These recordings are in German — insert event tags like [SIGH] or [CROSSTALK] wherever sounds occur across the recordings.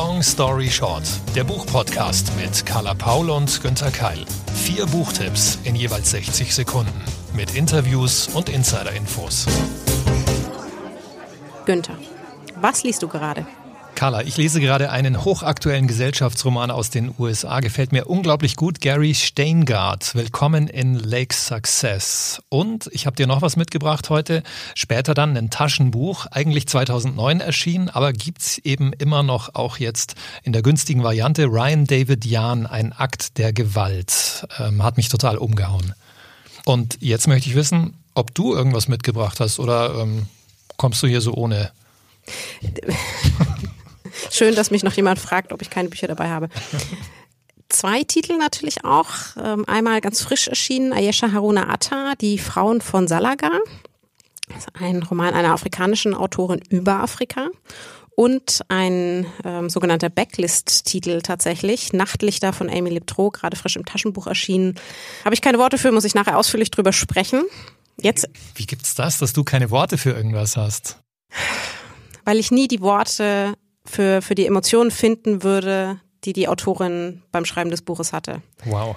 Long Story Short, der Buchpodcast mit Carla Paul und Günther Keil. Vier Buchtipps in jeweils 60 Sekunden mit Interviews und Insider-Infos. Günther, was liest du gerade? Carla, ich lese gerade einen hochaktuellen Gesellschaftsroman aus den USA. Gefällt mir unglaublich gut. Gary Steingart. Willkommen in Lake Success. Und ich habe dir noch was mitgebracht heute. Später dann ein Taschenbuch. Eigentlich 2009 erschienen, aber gibt's eben immer noch auch jetzt in der günstigen Variante. Ryan David Jahn, ein Akt der Gewalt. Ähm, hat mich total umgehauen. Und jetzt möchte ich wissen, ob du irgendwas mitgebracht hast oder ähm, kommst du hier so ohne? [LAUGHS] Schön, dass mich noch jemand fragt, ob ich keine Bücher dabei habe. Zwei Titel natürlich auch. Ähm, einmal ganz frisch erschienen, Ayesha Haruna Atta, Die Frauen von Salaga. ein Roman einer afrikanischen Autorin über Afrika. Und ein ähm, sogenannter Backlist-Titel tatsächlich, Nachtlichter von Amy Liptro, gerade frisch im Taschenbuch erschienen. Habe ich keine Worte für, muss ich nachher ausführlich drüber sprechen. Jetzt. Wie gibt's das, dass du keine Worte für irgendwas hast? Weil ich nie die Worte für, für die Emotionen finden würde, die die Autorin beim Schreiben des Buches hatte. Wow.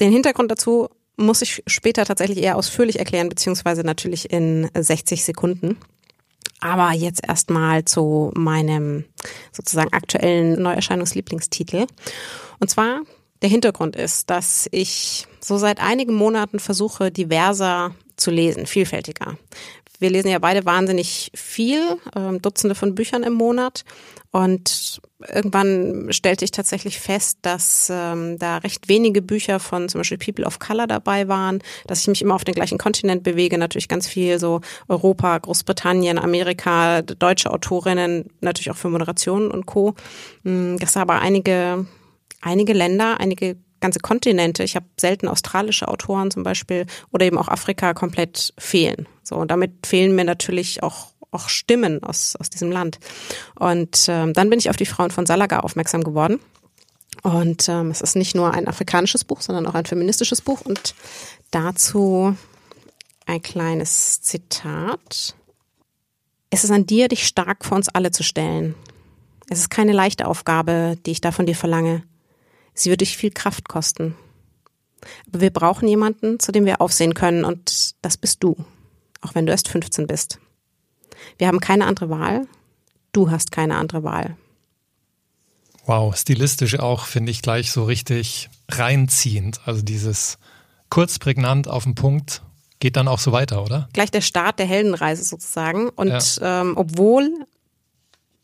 Den Hintergrund dazu muss ich später tatsächlich eher ausführlich erklären, beziehungsweise natürlich in 60 Sekunden. Aber jetzt erstmal zu meinem sozusagen aktuellen Neuerscheinungslieblingstitel. Und zwar der Hintergrund ist, dass ich so seit einigen Monaten versuche, diverser zu lesen, vielfältiger wir lesen ja beide wahnsinnig viel, äh, Dutzende von Büchern im Monat. Und irgendwann stellte ich tatsächlich fest, dass ähm, da recht wenige Bücher von zum Beispiel People of Color dabei waren, dass ich mich immer auf den gleichen Kontinent bewege, natürlich ganz viel so Europa, Großbritannien, Amerika, deutsche Autorinnen, natürlich auch für Moderationen und Co. Hm, dass aber einige, einige Länder, einige ganze Kontinente, ich habe selten australische Autoren zum Beispiel oder eben auch Afrika komplett fehlen. So, und damit fehlen mir natürlich auch auch Stimmen aus, aus diesem Land. Und ähm, dann bin ich auf die Frauen von Salaga aufmerksam geworden. Und ähm, es ist nicht nur ein afrikanisches Buch, sondern auch ein feministisches Buch. Und dazu ein kleines Zitat. Es ist an dir, dich stark vor uns alle zu stellen. Es ist keine leichte Aufgabe, die ich da von dir verlange. Sie wird dich viel Kraft kosten. Aber wir brauchen jemanden, zu dem wir aufsehen können und das bist du, auch wenn du erst 15 bist. Wir haben keine andere Wahl. Du hast keine andere Wahl. Wow, stilistisch auch finde ich gleich so richtig reinziehend. Also dieses kurz prägnant auf den Punkt geht dann auch so weiter, oder? Gleich der Start der Heldenreise sozusagen. Und ja. ähm, obwohl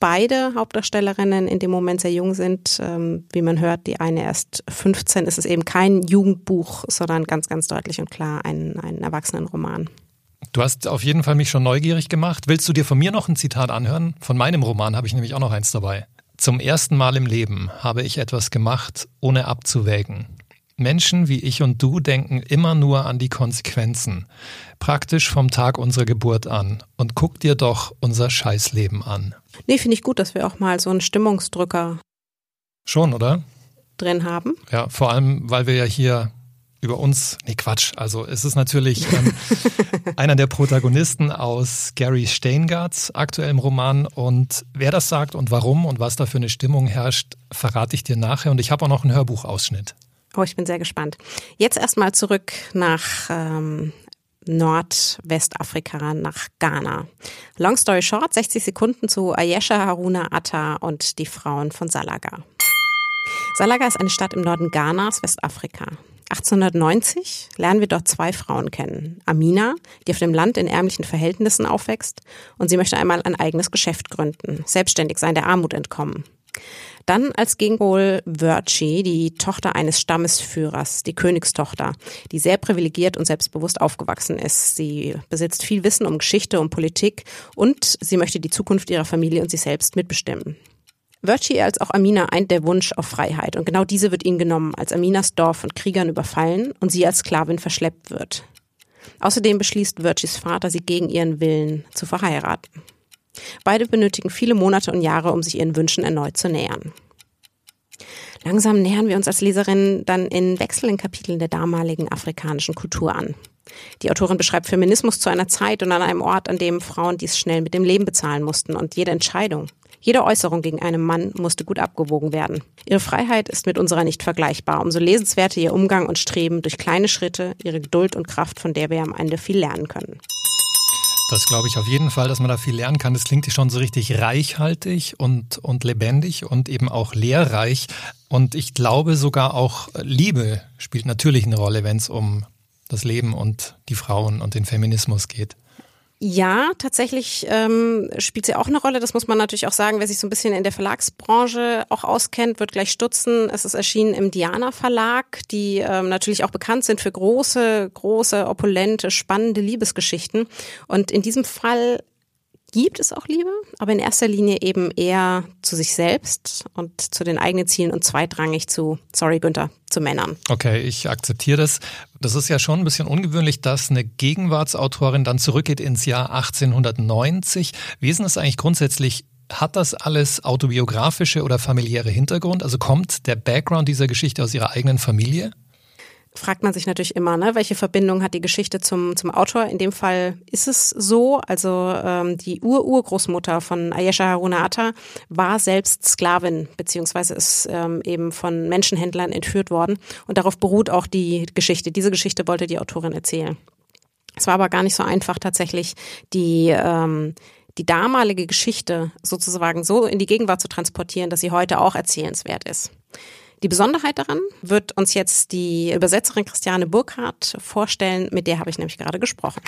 beide Hauptdarstellerinnen in dem Moment sehr jung sind. Ähm, wie man hört, die eine erst 15, ist es eben kein Jugendbuch, sondern ganz, ganz deutlich und klar ein, ein Erwachsenenroman. Du hast auf jeden Fall mich schon neugierig gemacht. Willst du dir von mir noch ein Zitat anhören? Von meinem Roman habe ich nämlich auch noch eins dabei. Zum ersten Mal im Leben habe ich etwas gemacht, ohne abzuwägen. Menschen wie ich und du denken immer nur an die Konsequenzen. Praktisch vom Tag unserer Geburt an. Und guck dir doch unser Scheißleben an. Nee, finde ich gut, dass wir auch mal so einen Stimmungsdrücker schon, oder? Drin haben. Ja, vor allem, weil wir ja hier über uns, nee Quatsch, also es ist natürlich ähm, [LAUGHS] einer der Protagonisten aus Gary Steingarts aktuellem Roman und wer das sagt und warum und was da für eine Stimmung herrscht, verrate ich dir nachher und ich habe auch noch einen Hörbuchausschnitt. Oh, ich bin sehr gespannt. Jetzt erstmal zurück nach ähm, Nordwestafrika, nach Ghana. Long story short, 60 Sekunden zu Ayesha Haruna Atta und die Frauen von Salaga. Salaga ist eine Stadt im Norden Ghanas, Westafrika. 1890 lernen wir dort zwei Frauen kennen. Amina, die auf dem Land in ärmlichen Verhältnissen aufwächst und sie möchte einmal ein eigenes Geschäft gründen, selbstständig sein, der Armut entkommen. Dann als Gegenpol Virtue, die Tochter eines Stammesführers, die Königstochter, die sehr privilegiert und selbstbewusst aufgewachsen ist. Sie besitzt viel Wissen um Geschichte und Politik und sie möchte die Zukunft ihrer Familie und sich selbst mitbestimmen. Virtue als auch Amina eint der Wunsch auf Freiheit und genau diese wird ihnen genommen, als Aminas Dorf von Kriegern überfallen und sie als Sklavin verschleppt wird. Außerdem beschließt Virtues Vater, sie gegen ihren Willen zu verheiraten. Beide benötigen viele Monate und Jahre, um sich ihren Wünschen erneut zu nähern. Langsam nähern wir uns als Leserinnen dann in wechselnden Kapiteln der damaligen afrikanischen Kultur an. Die Autorin beschreibt Feminismus zu einer Zeit und an einem Ort, an dem Frauen dies schnell mit dem Leben bezahlen mussten und jede Entscheidung, jede Äußerung gegen einen Mann musste gut abgewogen werden. Ihre Freiheit ist mit unserer nicht vergleichbar. Umso lesenswerter ihr Umgang und Streben durch kleine Schritte, ihre Geduld und Kraft, von der wir am Ende viel lernen können. Das glaube ich auf jeden Fall, dass man da viel lernen kann. Das klingt schon so richtig reichhaltig und, und lebendig und eben auch lehrreich. Und ich glaube sogar auch Liebe spielt natürlich eine Rolle, wenn es um das Leben und die Frauen und den Feminismus geht. Ja, tatsächlich ähm, spielt sie auch eine Rolle. Das muss man natürlich auch sagen. Wer sich so ein bisschen in der Verlagsbranche auch auskennt, wird gleich stutzen. Es ist erschienen im Diana Verlag, die ähm, natürlich auch bekannt sind für große, große, opulente, spannende Liebesgeschichten. Und in diesem Fall gibt es auch Liebe, aber in erster Linie eben eher zu sich selbst und zu den eigenen Zielen und zweitrangig zu, sorry Günther, zu Männern. Okay, ich akzeptiere das. Das ist ja schon ein bisschen ungewöhnlich, dass eine Gegenwartsautorin dann zurückgeht ins Jahr 1890. Wie ist denn das eigentlich grundsätzlich? Hat das alles autobiografische oder familiäre Hintergrund? Also kommt der Background dieser Geschichte aus ihrer eigenen Familie? Fragt man sich natürlich immer, ne, welche Verbindung hat die Geschichte zum, zum Autor. In dem Fall ist es so, also ähm, die Ur-Urgroßmutter von Ayesha Harunata war selbst Sklavin, beziehungsweise ist ähm, eben von Menschenhändlern entführt worden. Und darauf beruht auch die Geschichte. Diese Geschichte wollte die Autorin erzählen. Es war aber gar nicht so einfach tatsächlich, die ähm, die damalige Geschichte sozusagen so in die Gegenwart zu transportieren, dass sie heute auch erzählenswert ist. Die Besonderheit daran wird uns jetzt die Übersetzerin Christiane Burkhardt vorstellen, mit der habe ich nämlich gerade gesprochen.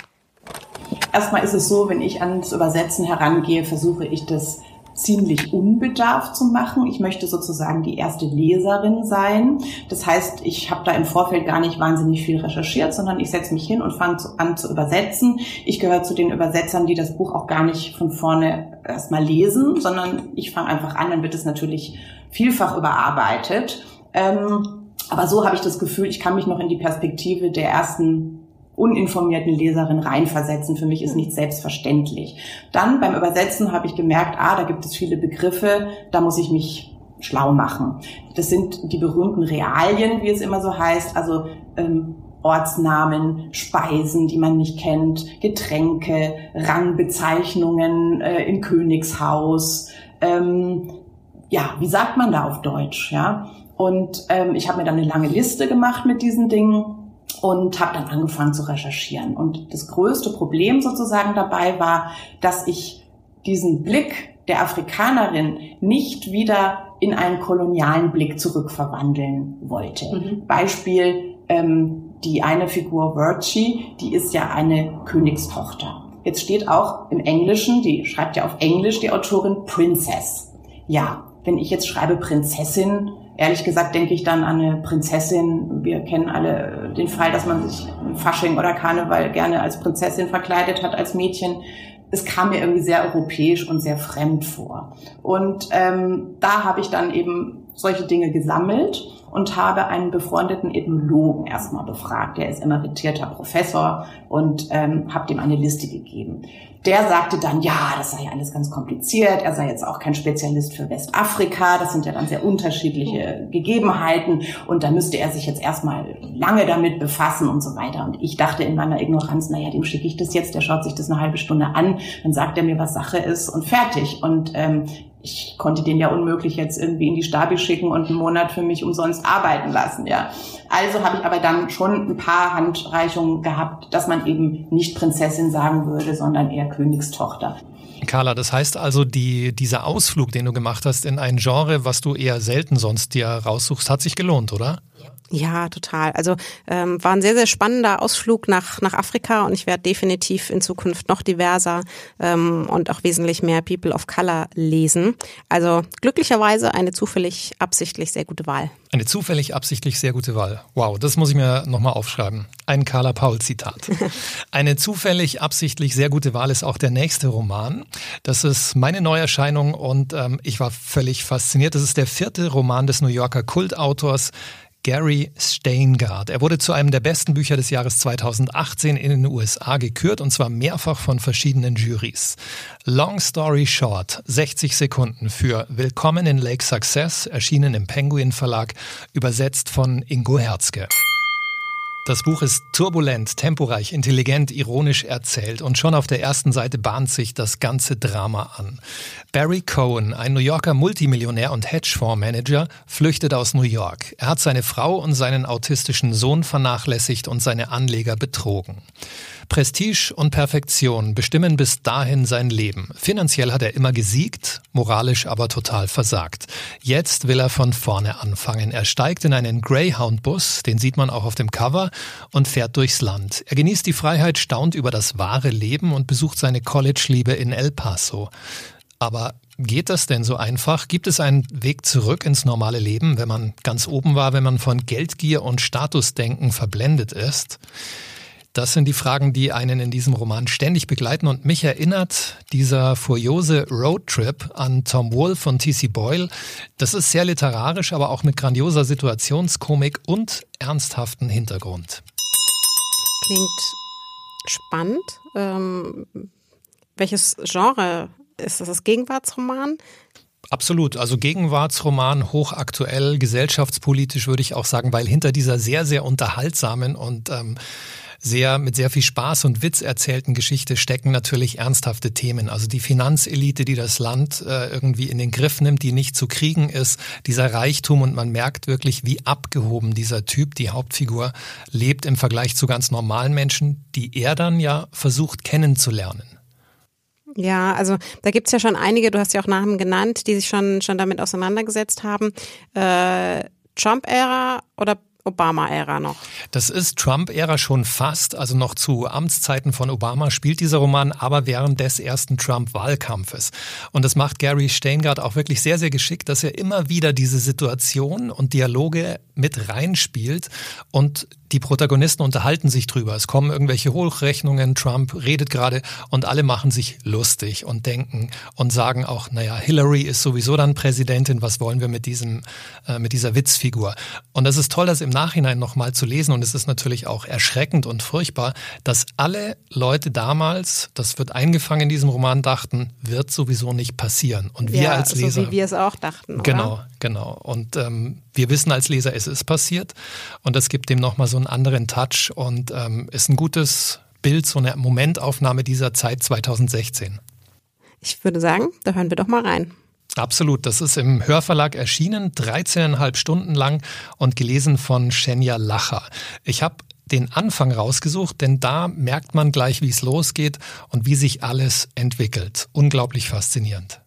Erstmal ist es so, wenn ich ans Übersetzen herangehe, versuche ich das ziemlich unbedarft zu machen. Ich möchte sozusagen die erste Leserin sein. Das heißt, ich habe da im Vorfeld gar nicht wahnsinnig viel recherchiert, sondern ich setze mich hin und fange an zu übersetzen. Ich gehöre zu den Übersetzern, die das Buch auch gar nicht von vorne erstmal lesen, sondern ich fange einfach an, dann wird es natürlich vielfach überarbeitet. Ähm, aber so habe ich das Gefühl, ich kann mich noch in die Perspektive der ersten uninformierten Leserin reinversetzen. Für mich ist nicht selbstverständlich. Dann beim Übersetzen habe ich gemerkt, ah, da gibt es viele Begriffe, da muss ich mich schlau machen. Das sind die berühmten Realien, wie es immer so heißt, also ähm, Ortsnamen, Speisen, die man nicht kennt, Getränke, Rangbezeichnungen äh, im Königshaus, ähm, ja, wie sagt man da auf Deutsch, ja? Und ähm, ich habe mir dann eine lange Liste gemacht mit diesen Dingen und habe dann angefangen zu recherchieren. Und das größte Problem sozusagen dabei war, dass ich diesen Blick der Afrikanerin nicht wieder in einen kolonialen Blick zurückverwandeln wollte. Mhm. Beispiel ähm, die eine Figur Virtue, die ist ja eine Königstochter. Jetzt steht auch im Englischen, die schreibt ja auf Englisch die Autorin Princess. Ja, wenn ich jetzt schreibe Prinzessin, ehrlich gesagt denke ich dann an eine Prinzessin. Wir kennen alle den Fall, dass man sich im Fasching oder Karneval gerne als Prinzessin verkleidet hat, als Mädchen. Es kam mir irgendwie sehr europäisch und sehr fremd vor. Und ähm, da habe ich dann eben solche Dinge gesammelt und habe einen befreundeten Ethnologen erstmal befragt. Der ist emeritierter Professor und ähm, habe dem eine Liste gegeben. Der sagte dann, ja, das sei ja alles ganz kompliziert. Er sei jetzt auch kein Spezialist für Westafrika. Das sind ja dann sehr unterschiedliche Gegebenheiten. Und da müsste er sich jetzt erstmal lange damit befassen und so weiter. Und ich dachte in meiner Ignoranz, naja, dem schicke ich das jetzt. Der schaut sich das eine halbe Stunde an. Dann sagt er mir, was Sache ist und fertig. Und ähm, ich konnte den ja unmöglich jetzt irgendwie in die Stabi schicken und einen Monat für mich umsonst arbeiten lassen, ja. Also habe ich aber dann schon ein paar Handreichungen gehabt, dass man eben nicht Prinzessin sagen würde, sondern eher Königstochter. Carla, das heißt also, die, dieser Ausflug, den du gemacht hast in ein Genre, was du eher selten sonst dir raussuchst, hat sich gelohnt, oder? Ja, total. Also ähm, war ein sehr, sehr spannender Ausflug nach, nach Afrika und ich werde definitiv in Zukunft noch diverser ähm, und auch wesentlich mehr People of Color lesen. Also glücklicherweise eine zufällig absichtlich sehr gute Wahl. Eine zufällig absichtlich sehr gute Wahl. Wow, das muss ich mir nochmal aufschreiben. Ein Carla Paul Zitat. [LAUGHS] Eine zufällig absichtlich sehr gute Wahl ist auch der nächste Roman. Das ist meine Neuerscheinung und ähm, ich war völlig fasziniert. Das ist der vierte Roman des New Yorker Kultautors Gary Steingart. Er wurde zu einem der besten Bücher des Jahres 2018 in den USA gekürt und zwar mehrfach von verschiedenen Juries. Long Story Short, 60 Sekunden für Willkommen in Lake Success, erschienen im Penguin Verlag, übersetzt von Ingo Herzke. Das Buch ist turbulent, temporeich, intelligent, ironisch erzählt und schon auf der ersten Seite bahnt sich das ganze Drama an. Barry Cohen, ein New Yorker Multimillionär und Hedgefondsmanager, flüchtet aus New York. Er hat seine Frau und seinen autistischen Sohn vernachlässigt und seine Anleger betrogen. Prestige und Perfektion bestimmen bis dahin sein Leben. Finanziell hat er immer gesiegt, moralisch aber total versagt. Jetzt will er von vorne anfangen. Er steigt in einen Greyhound-Bus, den sieht man auch auf dem Cover, und fährt durchs Land. Er genießt die Freiheit, staunt über das wahre Leben und besucht seine College-Liebe in El Paso. Aber geht das denn so einfach? Gibt es einen Weg zurück ins normale Leben, wenn man ganz oben war, wenn man von Geldgier und Statusdenken verblendet ist? Das sind die Fragen, die einen in diesem Roman ständig begleiten und mich erinnert dieser furiose Roadtrip an Tom Wolfe und T.C. Boyle. Das ist sehr literarisch, aber auch mit grandioser Situationskomik und ernsthaften Hintergrund. Klingt spannend. Ähm, welches Genre ist das? Das Gegenwartsroman? Absolut. Also Gegenwartsroman, hochaktuell, gesellschaftspolitisch würde ich auch sagen, weil hinter dieser sehr, sehr unterhaltsamen und ähm, sehr mit sehr viel Spaß und Witz erzählten Geschichte stecken natürlich ernsthafte Themen. Also die Finanzelite, die das Land äh, irgendwie in den Griff nimmt, die nicht zu kriegen ist, dieser Reichtum und man merkt wirklich, wie abgehoben dieser Typ, die Hauptfigur, lebt im Vergleich zu ganz normalen Menschen, die er dann ja versucht kennenzulernen. Ja, also da gibt's ja schon einige, du hast ja auch Namen genannt, die sich schon, schon damit auseinandergesetzt haben. Äh, Trump-Ära oder Obama-Ära noch. Das ist Trump-Ära schon fast, also noch zu Amtszeiten von Obama spielt dieser Roman, aber während des ersten Trump-Wahlkampfes. Und das macht Gary Steingart auch wirklich sehr, sehr geschickt, dass er immer wieder diese Situation und Dialoge mit reinspielt und die Protagonisten unterhalten sich drüber. Es kommen irgendwelche Hochrechnungen, Trump redet gerade und alle machen sich lustig und denken und sagen auch, naja, Hillary ist sowieso dann Präsidentin, was wollen wir mit diesem, äh, mit dieser Witzfigur? Und das ist toll, das im Nachhinein nochmal zu lesen und es ist natürlich auch erschreckend und furchtbar, dass alle Leute damals, das wird eingefangen in diesem Roman, dachten, wird sowieso nicht passieren. Und wir ja, als Leser. So wie wir es auch dachten. Genau, oder? genau. Und ähm, wir wissen als Leser, es ist passiert und das gibt dem nochmal so einen anderen Touch und ähm, ist ein gutes Bild, so eine Momentaufnahme dieser Zeit 2016. Ich würde sagen, da hören wir doch mal rein. Absolut, das ist im Hörverlag erschienen, 13,5 Stunden lang und gelesen von Shenya Lacher. Ich habe den Anfang rausgesucht, denn da merkt man gleich, wie es losgeht und wie sich alles entwickelt. Unglaublich faszinierend.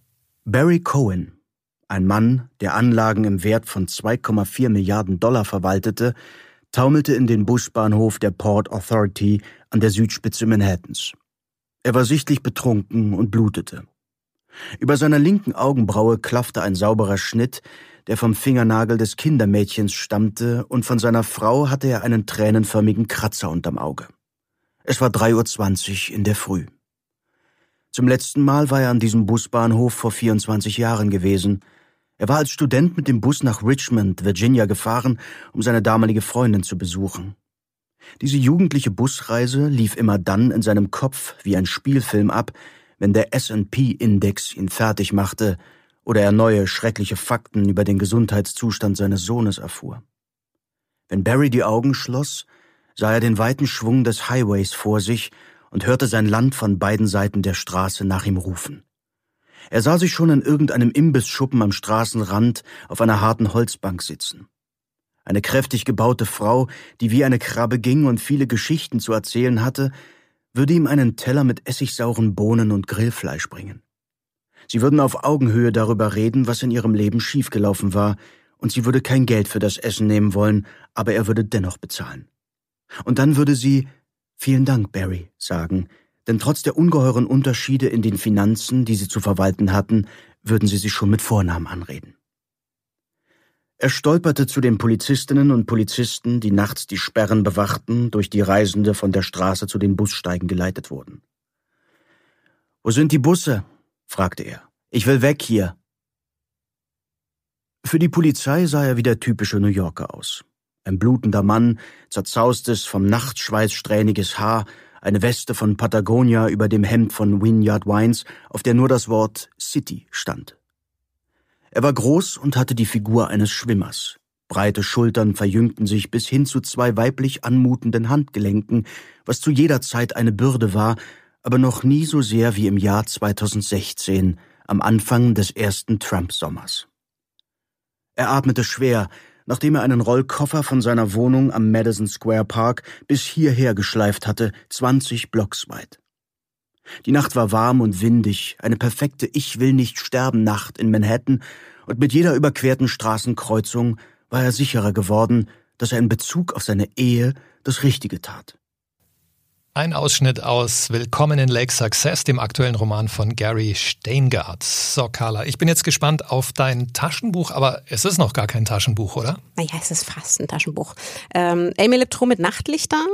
Barry Cohen ein Mann, der Anlagen im Wert von 2,4 Milliarden Dollar verwaltete, taumelte in den Busbahnhof der Port Authority an der Südspitze Manhattans. Er war sichtlich betrunken und blutete. Über seiner linken Augenbraue klaffte ein sauberer Schnitt, der vom Fingernagel des Kindermädchens stammte, und von seiner Frau hatte er einen tränenförmigen Kratzer unterm Auge. Es war 3.20 Uhr in der Früh. Zum letzten Mal war er an diesem Busbahnhof vor 24 Jahren gewesen, er war als Student mit dem Bus nach Richmond, Virginia gefahren, um seine damalige Freundin zu besuchen. Diese jugendliche Busreise lief immer dann in seinem Kopf wie ein Spielfilm ab, wenn der S&P-Index ihn fertig machte oder er neue schreckliche Fakten über den Gesundheitszustand seines Sohnes erfuhr. Wenn Barry die Augen schloss, sah er den weiten Schwung des Highways vor sich und hörte sein Land von beiden Seiten der Straße nach ihm rufen. Er sah sich schon in irgendeinem Imbissschuppen am Straßenrand auf einer harten Holzbank sitzen. Eine kräftig gebaute Frau, die wie eine Krabbe ging und viele Geschichten zu erzählen hatte, würde ihm einen Teller mit essigsauren Bohnen und Grillfleisch bringen. Sie würden auf Augenhöhe darüber reden, was in ihrem Leben schiefgelaufen war, und sie würde kein Geld für das Essen nehmen wollen, aber er würde dennoch bezahlen. Und dann würde sie Vielen Dank, Barry, sagen, denn trotz der ungeheuren Unterschiede in den Finanzen, die sie zu verwalten hatten, würden sie sich schon mit Vornamen anreden. Er stolperte zu den Polizistinnen und Polizisten, die nachts die Sperren bewachten, durch die Reisende von der Straße zu den Bussteigen geleitet wurden. Wo sind die Busse? fragte er. Ich will weg hier. Für die Polizei sah er wie der typische New Yorker aus. Ein blutender Mann, zerzaustes, vom Nachtschweiß strähniges Haar eine Weste von Patagonia über dem Hemd von Vineyard Wines, auf der nur das Wort City stand. Er war groß und hatte die Figur eines Schwimmers. Breite Schultern verjüngten sich bis hin zu zwei weiblich anmutenden Handgelenken, was zu jeder Zeit eine Bürde war, aber noch nie so sehr wie im Jahr 2016, am Anfang des ersten Trump-Sommers. Er atmete schwer, nachdem er einen Rollkoffer von seiner Wohnung am Madison Square Park bis hierher geschleift hatte, 20 Blocks weit. Die Nacht war warm und windig, eine perfekte Ich will nicht sterben Nacht in Manhattan, und mit jeder überquerten Straßenkreuzung war er sicherer geworden, dass er in Bezug auf seine Ehe das Richtige tat. Ein Ausschnitt aus Willkommen in Lake Success, dem aktuellen Roman von Gary Steingart. So, Carla, ich bin jetzt gespannt auf dein Taschenbuch, aber es ist noch gar kein Taschenbuch, oder? Naja, es ist fast ein Taschenbuch. Ähm, Amy Leptro mit Nachtlichter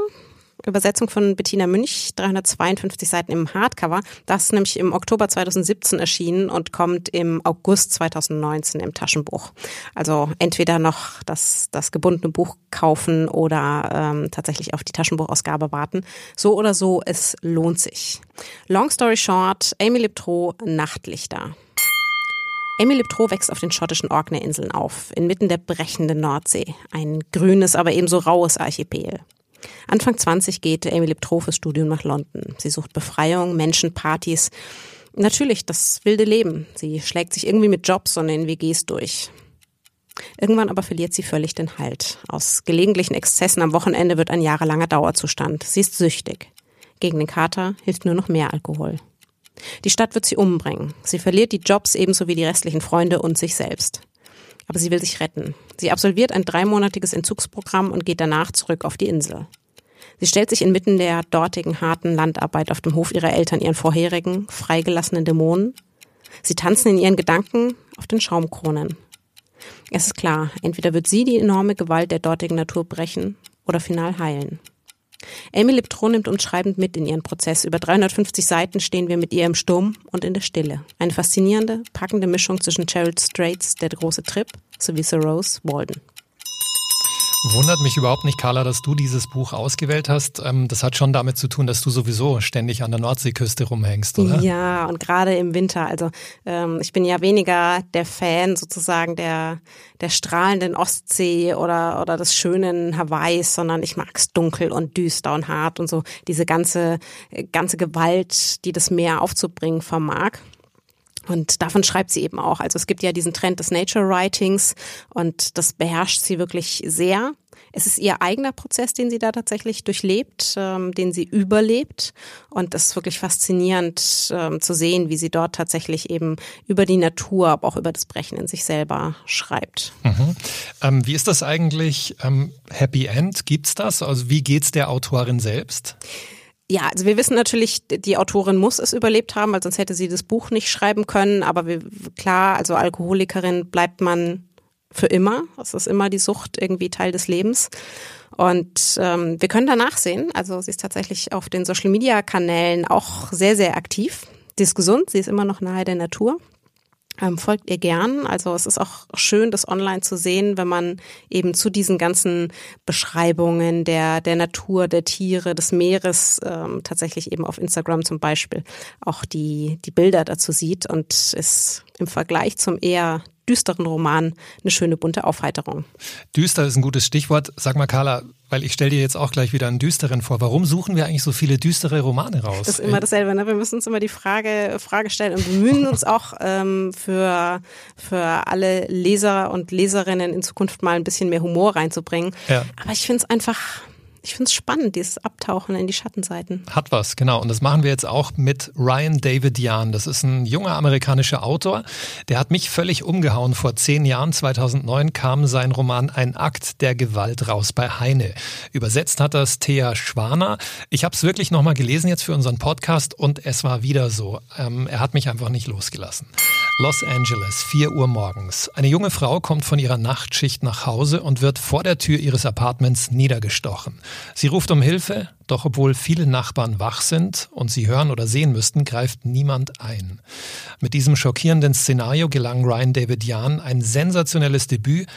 Übersetzung von Bettina Münch, 352 Seiten im Hardcover. Das ist nämlich im Oktober 2017 erschienen und kommt im August 2019 im Taschenbuch. Also entweder noch das, das gebundene Buch kaufen oder ähm, tatsächlich auf die Taschenbuchausgabe warten. So oder so, es lohnt sich. Long story short, Amy Liptro, Nachtlichter. Amy Liptro wächst auf den schottischen Orkney-Inseln auf, inmitten der brechenden Nordsee. Ein grünes, aber ebenso raues Archipel. Anfang 20 geht Amy Liptro fürs Studium nach London. Sie sucht Befreiung, Menschen, Partys. Natürlich das wilde Leben. Sie schlägt sich irgendwie mit Jobs und in WGs durch. Irgendwann aber verliert sie völlig den Halt. Aus gelegentlichen Exzessen am Wochenende wird ein jahrelanger Dauerzustand. Sie ist süchtig. Gegen den Kater hilft nur noch mehr Alkohol. Die Stadt wird sie umbringen. Sie verliert die Jobs ebenso wie die restlichen Freunde und sich selbst. Aber sie will sich retten. Sie absolviert ein dreimonatiges Entzugsprogramm und geht danach zurück auf die Insel. Sie stellt sich inmitten der dortigen harten Landarbeit auf dem Hof ihrer Eltern ihren vorherigen, freigelassenen Dämonen. Sie tanzen in ihren Gedanken auf den Schaumkronen. Es ist klar, entweder wird sie die enorme Gewalt der dortigen Natur brechen oder final heilen. Amy Liptron nimmt uns schreibend mit in ihren Prozess. Über 350 Seiten stehen wir mit ihr im Sturm und in der Stille. Eine faszinierende, packende Mischung zwischen Gerald Straits, Der große Trip, sowie Sir Rose Walden. Wundert mich überhaupt nicht, Carla, dass du dieses Buch ausgewählt hast. Ähm, das hat schon damit zu tun, dass du sowieso ständig an der Nordseeküste rumhängst, oder? Ja, und gerade im Winter. Also ähm, ich bin ja weniger der Fan sozusagen der, der strahlenden Ostsee oder, oder des schönen Hawaiis, sondern ich mag's dunkel und düster und hart und so diese ganze, ganze Gewalt, die das Meer aufzubringen vermag. Und davon schreibt sie eben auch. Also es gibt ja diesen Trend des Nature Writings und das beherrscht sie wirklich sehr. Es ist ihr eigener Prozess, den sie da tatsächlich durchlebt, ähm, den sie überlebt. Und es ist wirklich faszinierend ähm, zu sehen, wie sie dort tatsächlich eben über die Natur, aber auch über das Brechen in sich selber schreibt. Mhm. Ähm, wie ist das eigentlich? Ähm, Happy End, gibt's das? Also wie geht's der Autorin selbst? Ja, also wir wissen natürlich, die Autorin muss es überlebt haben, weil sonst hätte sie das Buch nicht schreiben können. Aber wir, klar, also Alkoholikerin bleibt man für immer. Das ist immer die Sucht irgendwie Teil des Lebens. Und ähm, wir können danach sehen. Also sie ist tatsächlich auf den Social Media Kanälen auch sehr, sehr aktiv. Sie ist gesund, sie ist immer noch nahe der Natur ähm, folgt ihr gern. Also es ist auch schön, das online zu sehen, wenn man eben zu diesen ganzen Beschreibungen der, der Natur, der Tiere, des Meeres ähm, tatsächlich eben auf Instagram zum Beispiel auch die, die Bilder dazu sieht und ist im Vergleich zum eher düsteren Roman eine schöne bunte Aufheiterung. Düster ist ein gutes Stichwort. Sag mal, Carla, weil ich stelle dir jetzt auch gleich wieder einen düsteren vor. Warum suchen wir eigentlich so viele düstere Romane raus? Das ist immer dasselbe. Ne? Wir müssen uns immer die Frage, Frage stellen und bemühen uns [LAUGHS] auch ähm, für, für alle Leser und Leserinnen in Zukunft mal ein bisschen mehr Humor reinzubringen. Ja. Aber ich finde es einfach ich finde es spannend, dieses Abtauchen in die Schattenseiten. Hat was, genau. Und das machen wir jetzt auch mit Ryan David Jahn. Das ist ein junger amerikanischer Autor. Der hat mich völlig umgehauen. Vor zehn Jahren, 2009, kam sein Roman Ein Akt der Gewalt raus bei Heine. Übersetzt hat das Thea Schwaner. Ich habe es wirklich nochmal gelesen jetzt für unseren Podcast und es war wieder so. Ähm, er hat mich einfach nicht losgelassen. Los Angeles, 4 Uhr morgens. Eine junge Frau kommt von ihrer Nachtschicht nach Hause und wird vor der Tür ihres Apartments niedergestochen. Sie ruft um Hilfe, doch obwohl viele Nachbarn wach sind und sie hören oder sehen müssten, greift niemand ein. Mit diesem schockierenden Szenario gelang Ryan David Jahn ein sensationelles Debüt,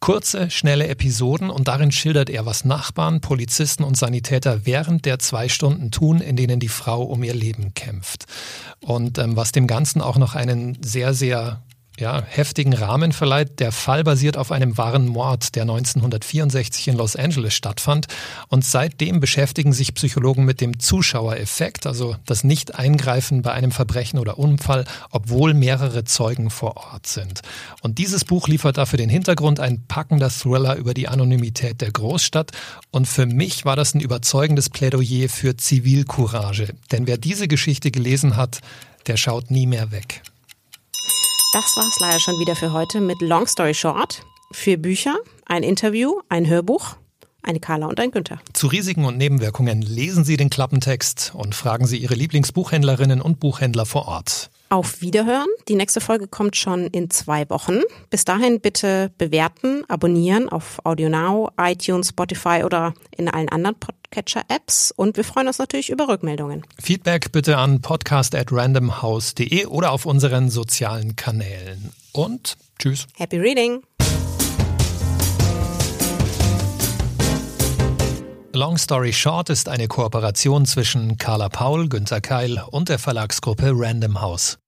Kurze, schnelle Episoden und darin schildert er, was Nachbarn, Polizisten und Sanitäter während der zwei Stunden tun, in denen die Frau um ihr Leben kämpft. Und ähm, was dem Ganzen auch noch einen sehr, sehr ja, heftigen Rahmen verleiht. Der Fall basiert auf einem wahren Mord, der 1964 in Los Angeles stattfand. Und seitdem beschäftigen sich Psychologen mit dem Zuschauereffekt, also das Nicht-Eingreifen bei einem Verbrechen oder Unfall, obwohl mehrere Zeugen vor Ort sind. Und dieses Buch liefert dafür den Hintergrund, ein packender Thriller über die Anonymität der Großstadt. Und für mich war das ein überzeugendes Plädoyer für Zivilcourage. Denn wer diese Geschichte gelesen hat, der schaut nie mehr weg. Das war es leider schon wieder für heute mit Long Story Short. Vier Bücher, ein Interview, ein Hörbuch, eine Carla und ein Günther. Zu Risiken und Nebenwirkungen lesen Sie den Klappentext und fragen Sie Ihre Lieblingsbuchhändlerinnen und Buchhändler vor Ort. Auf Wiederhören. Die nächste Folge kommt schon in zwei Wochen. Bis dahin bitte bewerten, abonnieren auf AudioNow, iTunes, Spotify oder in allen anderen Podcatcher-Apps. Und wir freuen uns natürlich über Rückmeldungen. Feedback bitte an podcast at randomhouse.de oder auf unseren sozialen Kanälen. Und tschüss. Happy Reading! Long Story Short ist eine Kooperation zwischen Carla Paul, Günter Keil und der Verlagsgruppe Random House.